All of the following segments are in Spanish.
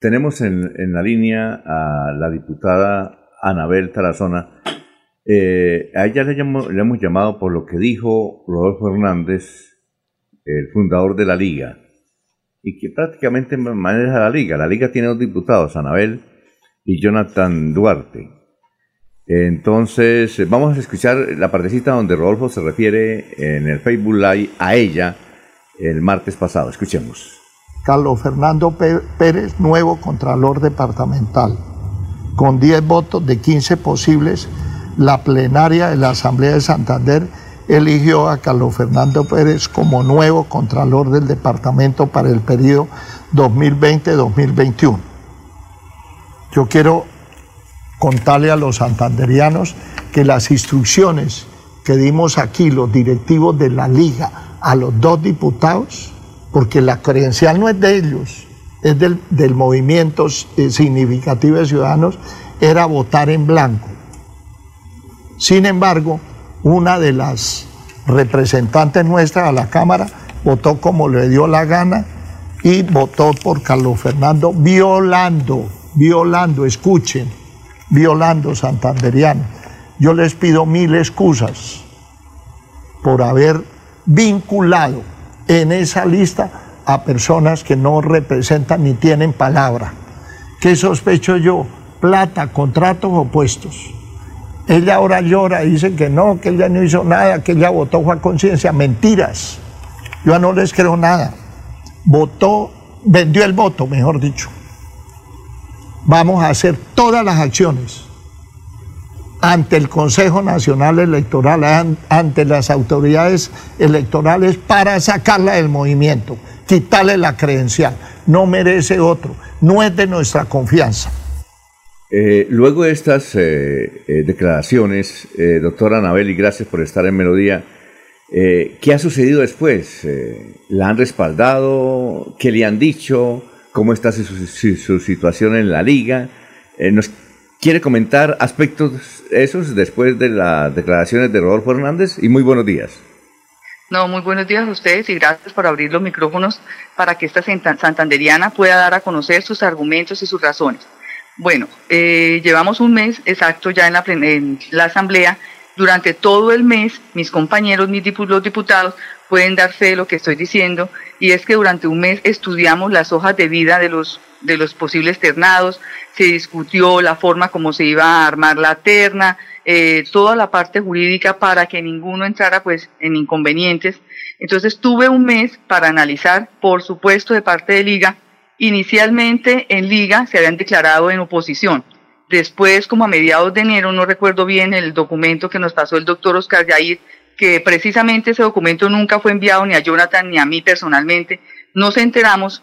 Tenemos en, la línea a la diputada Anabel Tarazona. Eh, a ella le, le, hemos llamado por lo que dijo Rodolfo Hernández, el fundador de la Liga, y que prácticamente maneja la Liga. La Liga tiene dos diputados, Anabel y Jonathan Duarte. Entonces, vamos a escuchar la partecita donde Rodolfo se refiere en el Facebook Live a ella el martes pasado. Escuchemos. Carlos Fernando Pérez, nuevo Contralor Departamental. Con 10 votos de 15 posibles, la plenaria de la Asamblea de Santander eligió a Carlos Fernando Pérez como nuevo Contralor del Departamento para el periodo 2020-2021. Yo quiero contarle a los santanderianos que las instrucciones que dimos aquí, los directivos de la liga, a los dos diputados, porque la credencial no es de ellos, es del, movimiento eh, significativo de ciudadanos, era votar en blanco. Sin embargo, una de las representantes nuestras a la Cámara votó como le dio la gana y votó por Carlos Fernando violando violando, escuchen, violando santanderiano. Yo les pido mil excusas por haber vinculado en esa lista a personas que no representan ni tienen palabra. ¿Qué sospecho yo? Plata, contratos opuestos. Ella ahora llora dice que no, que ella no hizo nada, que ella votó a conciencia. Mentiras. Yo no les creo nada. Votó, vendió el voto, mejor dicho vamos a hacer todas las acciones ante el Consejo Nacional Electoral, ante las autoridades electorales para sacarla del movimiento, quitarle la credencial. No merece otro, no es de nuestra confianza. Eh, luego de estas eh, eh, declaraciones, doctora Anabel, y gracias por estar en Melodía, ¿qué ha sucedido después? ¿La han respaldado? ¿Qué le han dicho? cómo está su, situación en la liga. Eh, ¿Nos quiere comentar aspectos esos después de las declaraciones de Rodolfo Hernández? Y muy buenos días. No, muy buenos días a ustedes y gracias por abrir los micrófonos para que esta santanderiana pueda dar a conocer sus argumentos y sus razones. Bueno, eh, llevamos un mes exacto ya en la, en la asamblea. Durante todo el mes, mis compañeros, mis diputados, pueden dar fe de lo que estoy diciendo, y es que durante un mes estudiamos las hojas de vida de los, de los posibles ternados, se discutió la forma como se iba a armar la terna, eh, toda la parte jurídica para que ninguno entrara pues en inconvenientes. Entonces tuve un mes para analizar, por supuesto, de parte de Liga. Inicialmente en Liga se habían declarado en oposición. Después, como a mediados de enero, no recuerdo bien el documento que nos pasó el doctor Oscar Yair, que precisamente ese documento nunca fue enviado ni a Jonathan ni a mí personalmente, nos enteramos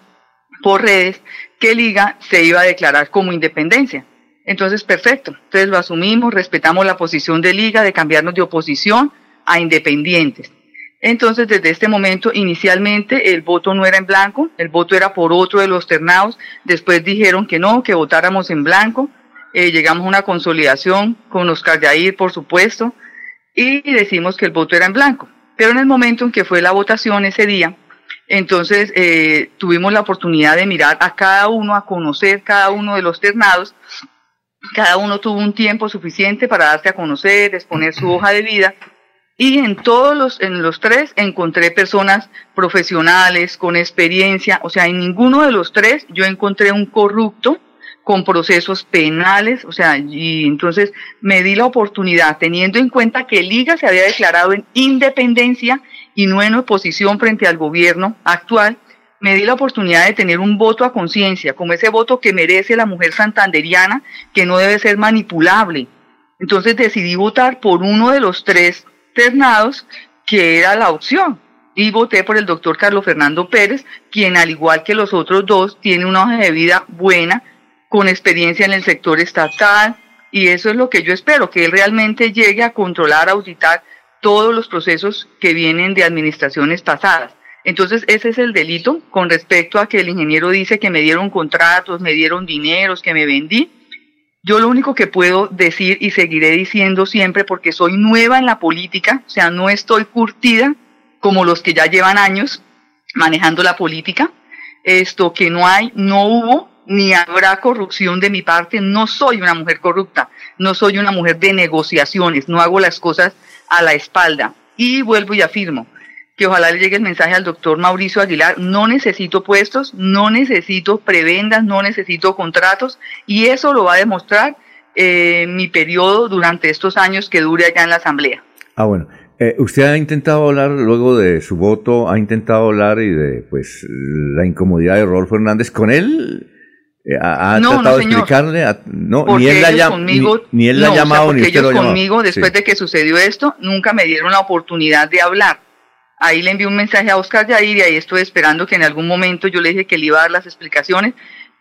por redes que Liga se iba a declarar como independencia. Entonces, perfecto. Entonces lo asumimos, respetamos la posición de Liga de cambiarnos de oposición a independientes. Entonces, desde este momento, inicialmente el voto no era en blanco, el voto era por otro de los ternados. Después dijeron que no, que votáramos en blanco. Eh, llegamos a una consolidación con Oscar Yair, por supuesto y decimos que el voto era en blanco. Pero en el momento en que fue la votación ese día, entonces eh, tuvimos la oportunidad de mirar a cada uno, a conocer cada uno de los ternados. Cada uno tuvo un tiempo suficiente para darse a conocer, exponer su hoja de vida. Y en todos los, en los tres encontré personas profesionales, con experiencia. O sea, en ninguno de los tres yo encontré un corrupto, con procesos penales, o sea, y entonces me di la oportunidad, teniendo en cuenta que Liga se había declarado en independencia y no en oposición frente al gobierno actual, me di la oportunidad de tener un voto a conciencia, como ese voto que merece la mujer santanderiana, que no debe ser manipulable. Entonces decidí votar por uno de los tres ternados, que era la opción, y voté por el doctor Carlos Fernando Pérez, quien al igual que los otros dos tiene una hoja de vida buena, con experiencia en el sector estatal y eso es lo que yo espero, que él realmente llegue a controlar, a auditar todos los procesos que vienen de administraciones pasadas. Entonces, ese es el delito con respecto a que el ingeniero dice que me dieron contratos, me dieron dineros, que me vendí. Yo lo único que puedo decir y seguiré diciendo siempre, porque soy nueva en la política, o sea, no estoy curtida como los que ya llevan años manejando la política, esto que no hay, no hubo ni habrá corrupción de mi parte. No soy una mujer corrupta, no soy una mujer de negociaciones, no hago las cosas a la espalda. Y vuelvo y afirmo que ojalá le llegue el mensaje al doctor Mauricio Aguilar, no necesito puestos, no necesito prebendas, no necesito contratos, y eso lo va a demostrar eh, mi periodo durante estos años que dure allá en la Asamblea. Ah, bueno. Eh, usted ha intentado hablar luego de su voto, ha intentado hablar y de pues la incomodidad de Rolfo Hernández con él. Eh, ¿Ha, tratado de explicarle? no, ni él, la, conmigo, ni, él la ha llamado, ni usted ellos conmigo, después de que sucedió esto, nunca me dieron la oportunidad de hablar. Ahí le envié un mensaje a Oscar Yair y ahí estoy esperando que en algún momento yo le dije que le iba a dar las explicaciones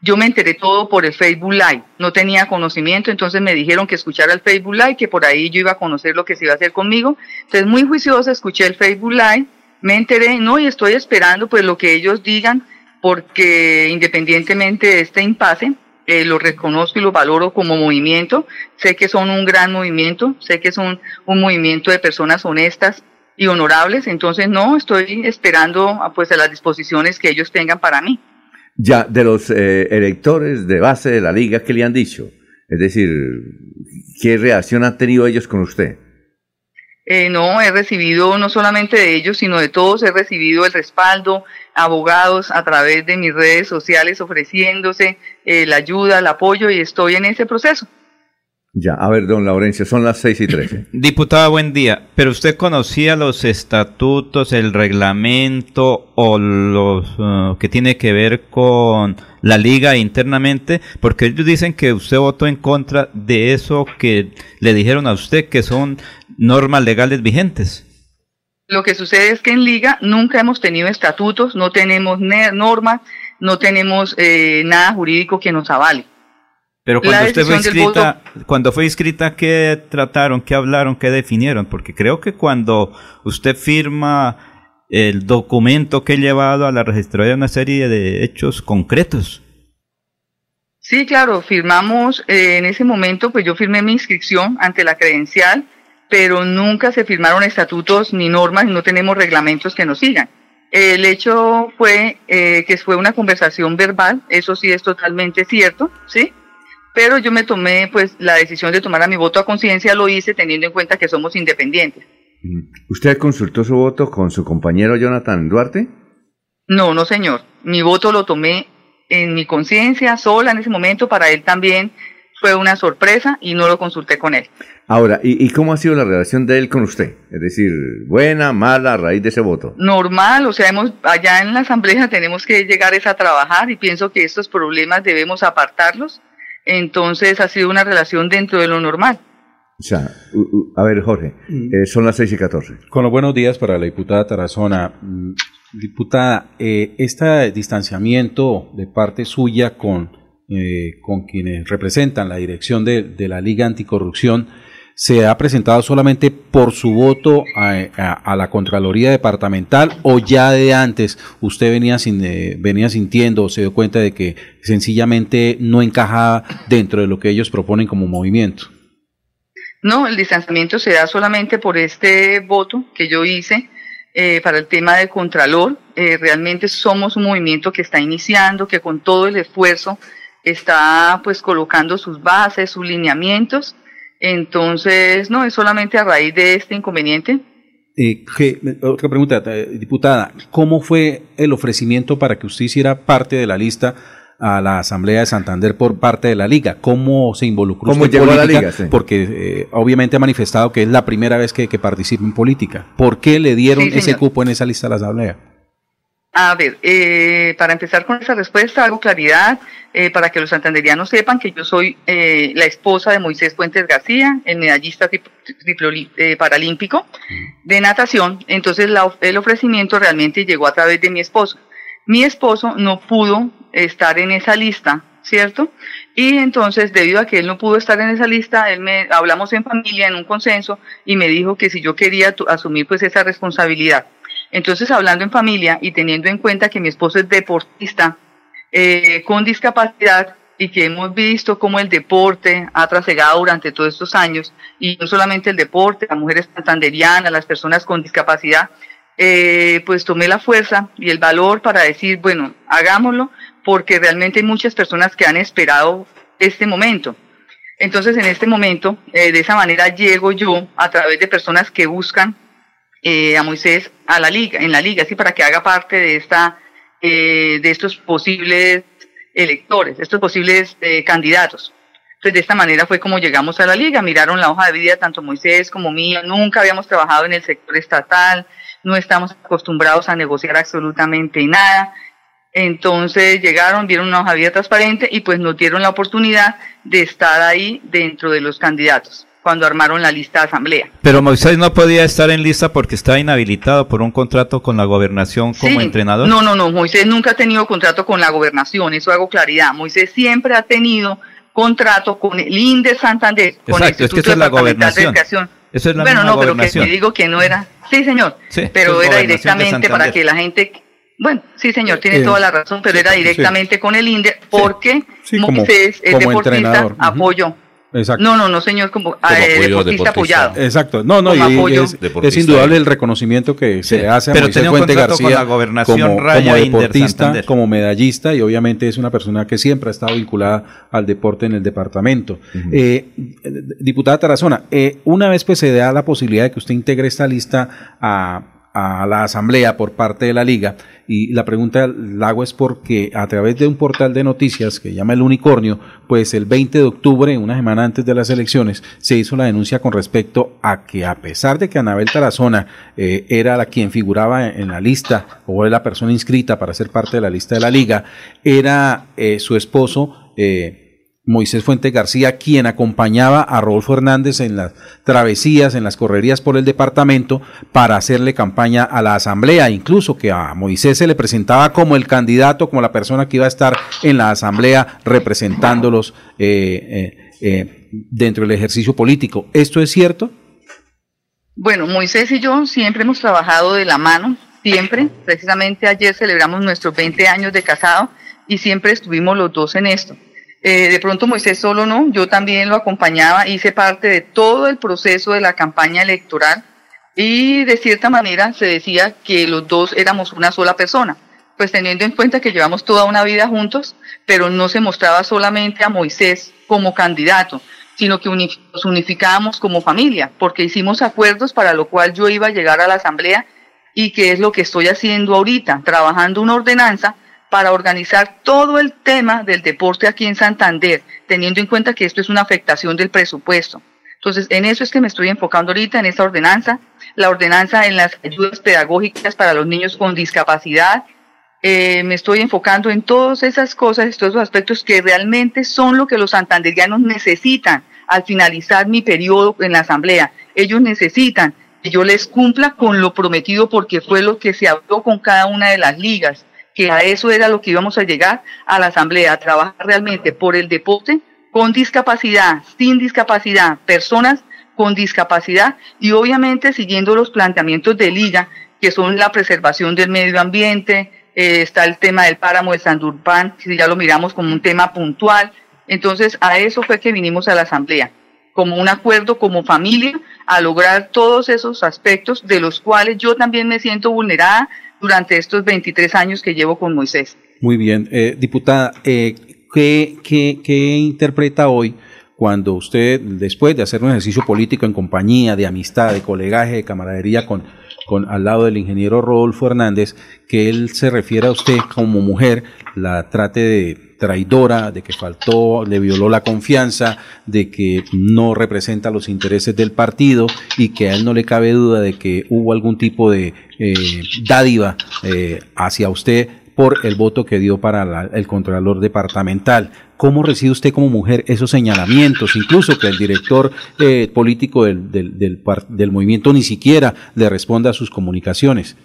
yo me enteré todo por el Facebook Live, no tenía conocimiento, entonces me dijeron que escuchara el Facebook Live, que por ahí yo iba a conocer lo que se iba a hacer conmigo. Entonces muy juiciosa escuché el Facebook Live, me enteré, no, y estoy esperando pues lo que ellos digan, porque independientemente de este impasse, eh, lo reconozco y lo valoro como movimiento, sé que son un gran movimiento, sé que son un movimiento de personas honestas y honorables, entonces no, estoy esperando pues a las disposiciones que ellos tengan para mí. Ya, de los eh, electores de base de la liga, ¿qué le han dicho? Es decir, ¿qué reacción han tenido ellos con usted? Eh, no, he recibido no solamente de ellos, sino de todos, he recibido el respaldo, abogados a través de mis redes sociales ofreciéndose eh, la ayuda, el apoyo y estoy en ese proceso. Ya, a ver, don Laurencio, son las seis y trece. Diputada, buen día. ¿Pero usted conocía los estatutos, el reglamento o los uh, que tiene que ver con la liga internamente? Porque ellos dicen que usted votó en contra de eso que le dijeron a usted que son normas legales vigentes. Lo que sucede es que en liga nunca hemos tenido estatutos, no tenemos normas, no tenemos eh, nada jurídico que nos avale. Pero cuando usted fue inscrita, cuando fue inscrita, ¿qué trataron, qué hablaron, qué definieron? Porque creo que cuando usted firma el documento que he llevado a la registraría una serie de hechos concretos. Sí, claro, firmamos eh, en ese momento, pues yo firmé mi inscripción ante la credencial, pero nunca se firmaron estatutos ni normas y no tenemos reglamentos que nos sigan. El hecho fue eh, que fue una conversación verbal, eso sí es totalmente cierto, ¿sí? pero yo me tomé pues la decisión de tomar a mi voto a conciencia, lo hice teniendo en cuenta que somos independientes. ¿Usted consultó su voto con su compañero Jonathan Duarte? No, no señor. Mi voto lo tomé en mi conciencia, sola en ese momento, para él también fue una sorpresa y no lo consulté con él. Ahora, ¿y, cómo ha sido la relación de él con usted? Es decir, buena, mala, a raíz de ese voto. Normal, o sea, hemos, allá en la asamblea tenemos que llegar a trabajar y pienso que estos problemas debemos apartarlos entonces ha sido una relación dentro de lo normal. O sea, a ver, Jorge, mm. eh, son las 6 y 14. Con los buenos días para la diputada Tarazona. Mm, diputada, eh, este distanciamiento de parte suya con, eh, con quienes representan la dirección de, de la Liga Anticorrupción, se ha presentado solamente por su voto a, la Contraloría Departamental o ya de antes usted venía, sin, eh, venía sintiendo o se dio cuenta de que sencillamente no encajaba dentro de lo que ellos proponen como movimiento? No, el distanciamiento se da solamente por este voto que yo hice eh, para el tema del Contralor. Eh, realmente somos un movimiento que está iniciando, que con todo el esfuerzo está pues colocando sus bases, sus lineamientos entonces, no, es solamente a raíz de este inconveniente. Eh, otra pregunta, eh, diputada, ¿cómo fue el ofrecimiento para que usted hiciera parte de la lista a la Asamblea de Santander por parte de la Liga? ¿Cómo se involucró ¿Cómo llegó a la Liga? Porque eh, obviamente ha manifestado que es la primera vez que, participa en política. ¿Por qué le dieron ese cupo en esa lista a la Asamblea? A ver, eh, para empezar con esa respuesta, hago claridad eh, para que los santanderianos sepan que yo soy eh, la esposa de Moisés Puentes García, el medallista paralímpico de natación. Entonces el ofrecimiento realmente llegó a través de mi esposo. Mi esposo no pudo estar en esa lista, ¿cierto? Y entonces, debido a que él no pudo estar en esa lista, él me hablamos en familia, en un consenso, y me dijo que si yo quería asumir pues esa responsabilidad. Entonces, hablando en familia y teniendo en cuenta que mi esposo es deportista eh, con discapacidad y que hemos visto cómo el deporte ha trasegado durante todos estos años, y no solamente el deporte, las mujeres santanderianas, las personas con discapacidad, eh, pues tomé la fuerza y el valor para decir, bueno, hagámoslo, porque realmente hay muchas personas que han esperado este momento. Entonces, en este momento, eh, de esa manera llego yo a través de personas que buscan eh, a Moisés a la liga, en la liga, así para que haga parte de esta, eh, de estos posibles electores, estos posibles candidatos. Entonces, de esta manera fue como llegamos a la liga, miraron la hoja de vida tanto Moisés como mía, nunca habíamos trabajado en el sector estatal, no estamos acostumbrados a negociar absolutamente nada, entonces llegaron, vieron una hoja de vida transparente y pues nos dieron la oportunidad de estar ahí dentro de los candidatos cuando armaron la lista de asamblea. Pero Moisés no podía estar en lista porque estaba inhabilitado por un contrato con la gobernación como entrenador. No, no, no, Moisés nunca ha tenido contrato con la gobernación, eso hago claridad. Moisés siempre ha tenido contrato con el INDE Santander, con el Instituto es que es la gobernación. Eso es la bueno, no, pero que te digo que no era. Sí, señor. pero era directamente para que la gente bueno, sí, señor, tiene toda la razón, pero era directamente con el INDE porque Moisés es deportista, apoyo. Exacto. No, no, no, señor, como, eh, deportista, apoyado. Exacto. No, no, y es, indudable el reconocimiento que se hace a pero Moisés Fuente García con la gobernación como, como deportista, como medallista y obviamente es una persona que siempre ha estado vinculada al deporte en el departamento. eh, diputada Tarazona, eh, una vez pues se da la posibilidad de que usted integre esta lista a a la asamblea por parte de la liga. Y la pregunta la hago es porque a través de un portal de noticias que llama el unicornio pues el 20 de octubre una semana antes de las elecciones se hizo la denuncia con respecto a que a pesar de que Anabel Tarazona eh, era la quien figuraba en la lista o era la persona inscrita para ser parte de la lista de la liga era eh, su esposo eh, Moisés Fuente García, quien acompañaba a Rodolfo Hernández en las travesías, en las correrías por el departamento para hacerle campaña a la asamblea, incluso que a Moisés se le presentaba como el candidato, como la persona que iba a estar en la asamblea representándolos eh, eh, eh, dentro del ejercicio político. ¿Esto es cierto? Bueno, Moisés y yo siempre hemos trabajado de la mano, siempre. Precisamente ayer celebramos nuestros 20 años de casado y siempre estuvimos los dos en esto. Eh, de pronto Moisés solo no, yo también lo acompañaba, hice parte de todo el proceso de la campaña electoral y de cierta manera se decía que los dos éramos una sola persona, pues teniendo en cuenta que llevamos toda una vida juntos, pero no se mostraba solamente a Moisés como candidato, sino que nos unificábamos como familia, porque hicimos acuerdos para lo cual yo iba a llegar a la asamblea y que es lo que estoy haciendo ahorita, trabajando una ordenanza para organizar todo el tema del deporte aquí en Santander, teniendo en cuenta que esto es una afectación del presupuesto. Entonces, en eso es que me estoy enfocando ahorita, en esta ordenanza, la ordenanza en las ayudas pedagógicas para los niños con discapacidad. Eh, me estoy enfocando en todas esas cosas, todos esos aspectos que realmente son lo que los santanderianos necesitan al finalizar mi periodo en la asamblea. Ellos necesitan que yo les cumpla con lo prometido porque fue lo que se habló con cada una de las ligas que a eso era lo que íbamos a llegar a la Asamblea, a trabajar realmente por el deporte con discapacidad, sin discapacidad, personas con discapacidad y obviamente siguiendo los planteamientos de Liga, que son la preservación del medio ambiente, eh, está el tema del páramo de Sandurpan, si ya lo miramos como un tema puntual. Entonces, a eso fue que vinimos a la Asamblea, como un acuerdo, como familia, a lograr todos esos aspectos de los cuales yo también me siento vulnerada durante estos 23 años que llevo con Moisés. Muy bien, eh, diputada, eh, ¿qué, qué, qué interpreta hoy cuando usted, después de hacer un ejercicio político en compañía, de amistad, de colegaje, de camaradería con, con al lado del ingeniero Rodolfo Hernández, que él se refiere a usted como mujer, la trate de traidora, de que faltó, le violó la confianza, de que no representa los intereses del partido y que a él no le cabe duda de que hubo algún tipo de eh, dádiva eh, hacia usted por el voto que dio para el Contralor Departamental. ¿Cómo recibe usted como mujer esos señalamientos? Incluso que el director eh, político del, del, del, movimiento ni siquiera le responda a sus comunicaciones.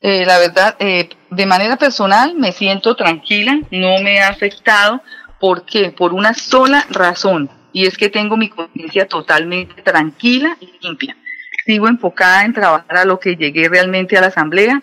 Eh, la verdad, eh, de manera personal me siento tranquila, no me ha afectado. ¿Por qué? Por una sola razón, y es que tengo mi conciencia totalmente tranquila y limpia. Sigo enfocada en trabajar a lo que llegué realmente a la asamblea.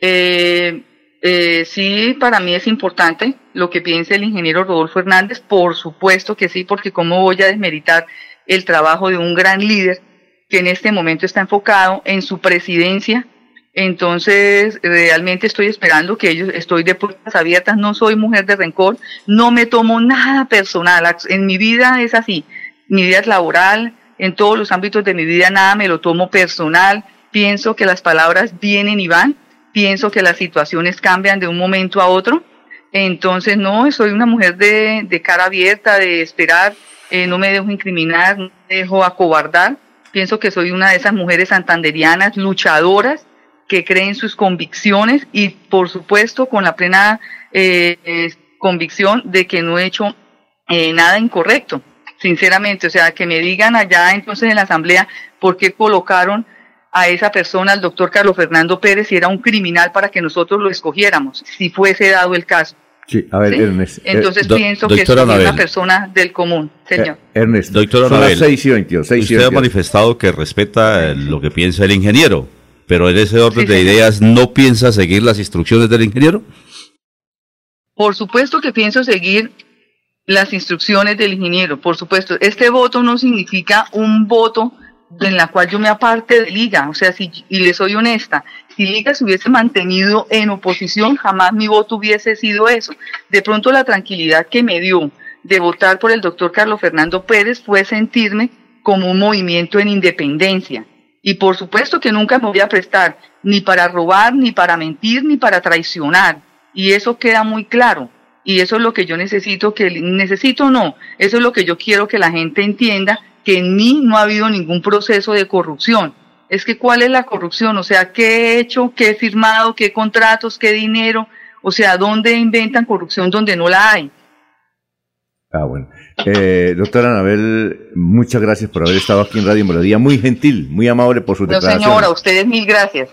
Eh, eh, sí, para mí es importante lo que piense el ingeniero Rodolfo Hernández, por supuesto que sí, porque cómo voy a desmeritar el trabajo de un gran líder que en este momento está enfocado en su presidencia Entonces, realmente estoy esperando que ellos, estoy de puertas abiertas, no soy mujer de rencor, no me tomo nada personal. En mi vida es así, mi vida es laboral, en todos los ámbitos de mi vida nada me lo tomo personal, pienso que las palabras vienen y van, pienso que las situaciones cambian de un momento a otro. Entonces, no, soy una mujer de, cara abierta, de esperar, eh, no me dejo incriminar, no me dejo acobardar. Pienso que soy una de esas mujeres santanderianas, luchadoras, que creen sus convicciones y por supuesto con la plena eh, convicción de que no he hecho eh, nada incorrecto, sinceramente. O sea, que me digan allá entonces en la asamblea por qué colocaron a esa persona, al doctor Carlos Fernando Pérez, si era un criminal para que nosotros lo escogiéramos, si fuese dado el caso. Sí, a ver, Ernest. Eh, entonces pienso que es una persona del común, señor. Ernest, doctora Son las 6 y 22, usted ha manifestado que respeta lo que piensa el ingeniero pero en ese orden de ideas no piensa seguir las instrucciones del ingeniero? Por supuesto que pienso seguir las instrucciones del ingeniero, por supuesto. Este voto no significa un voto en la cual yo me aparte de Liga, o sea, si, y le soy honesta, si Liga se hubiese mantenido en oposición, jamás mi voto hubiese sido eso. De pronto la tranquilidad que me dio de votar por el doctor Carlos Fernando Pérez fue sentirme como un movimiento en independencia, y por supuesto que nunca me voy a prestar ni para robar, ni para mentir, ni para traicionar. Y eso queda muy claro. Y eso es lo que yo necesito que, necesito no, eso es lo que yo quiero que la gente entienda, que en mí no ha habido ningún proceso de corrupción. Es que cuál es la corrupción, o sea, qué he hecho, qué he firmado, qué contratos, qué dinero, o sea, dónde inventan corrupción donde no la hay. Ah, bueno. Eh, doctora Anabel, muchas gracias por haber estado aquí en Radio Melodía. Muy gentil, muy amable por su no, señora, a ustedes mil gracias.